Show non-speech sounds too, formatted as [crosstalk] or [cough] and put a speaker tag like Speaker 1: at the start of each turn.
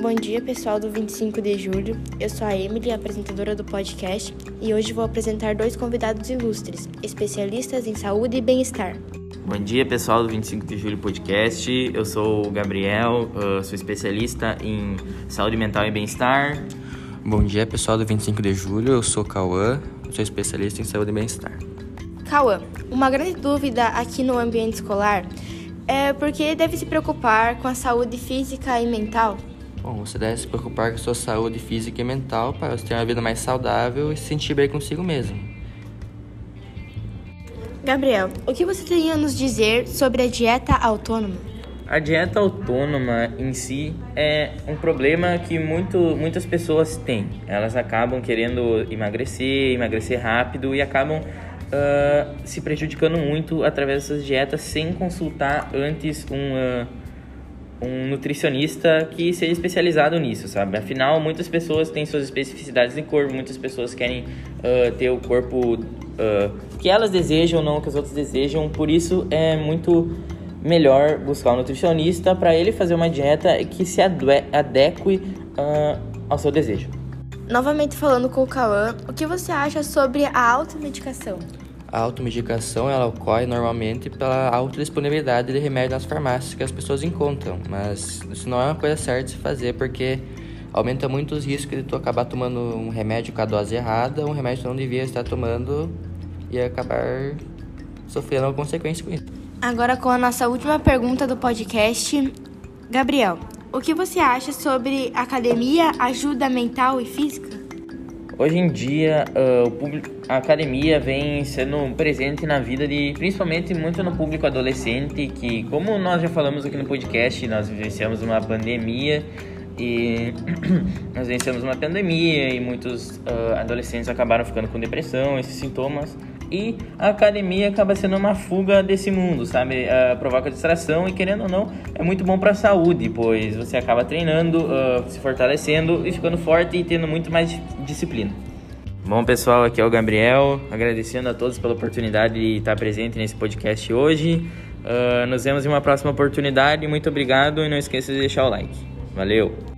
Speaker 1: Bom dia, pessoal do 25 de julho. Eu sou a Emily, apresentadora do podcast, e hoje vou apresentar dois convidados ilustres, especialistas em saúde e bem-estar.
Speaker 2: Bom dia, pessoal do 25 de julho podcast. Eu sou o Gabriel, sou especialista em saúde mental e bem-estar.
Speaker 3: Bom dia, pessoal do 25 de julho. Eu sou o Cauã, sou especialista em saúde e bem-estar.
Speaker 1: Cauã, uma grande dúvida aqui no ambiente escolar é por que deve se preocupar com a saúde física e mental?
Speaker 3: Bom, você deve se preocupar com a sua saúde física e mental para você ter uma vida mais saudável e se sentir bem consigo mesmo.
Speaker 1: Gabriel, o que você tem a nos dizer sobre a dieta autônoma?
Speaker 2: A dieta autônoma em si é um problema que muito, muitas pessoas têm. Elas acabam querendo emagrecer, emagrecer rápido e acabam uh, se prejudicando muito através dessas dietas sem consultar antes um, uh, um nutricionista que seja especializado nisso, sabe? Afinal, muitas pessoas têm suas especificidades de corpo, muitas pessoas querem uh, ter o corpo que elas desejam, não que os outros desejam, por isso é muito melhor buscar um nutricionista para ele fazer uma dieta que se adeque ao seu desejo.
Speaker 1: Novamente falando com o Cauã, o que você acha sobre a automedicação?
Speaker 3: A automedicação ela ocorre normalmente pela autodisponibilidade de remédios nas farmácias que as pessoas encontram, mas isso não é uma coisa certa de se fazer porque aumenta muito os riscos de tu acabar tomando um remédio com a dose errada, um remédio que tu não devia estar tomando e acabar sofrendo uma consequência com isso.
Speaker 1: Agora com a nossa última pergunta do podcast, Gabriel, o que você acha sobre academia, ajuda mental e física?
Speaker 2: Hoje em dia, uh, público, a academia vem sendo presente na vida de, principalmente muito no público adolescente, que como nós já falamos aqui no podcast, nós vivenciamos uma pandemia e [clears throat] nós vencemos uma pandemia e muitos uh, adolescentes acabaram ficando com depressão, esses sintomas e a academia acaba sendo uma fuga desse mundo, sabe? Uh, provoca distração e, querendo ou não, é muito bom para a saúde, pois você acaba treinando, uh, se fortalecendo e ficando forte e tendo muito mais disciplina. Bom, pessoal, aqui é o Gabriel, agradecendo a todos pela oportunidade de estar presente nesse podcast hoje. Uh, nos vemos em uma próxima oportunidade. Muito obrigado e não esqueça de deixar o like. Valeu!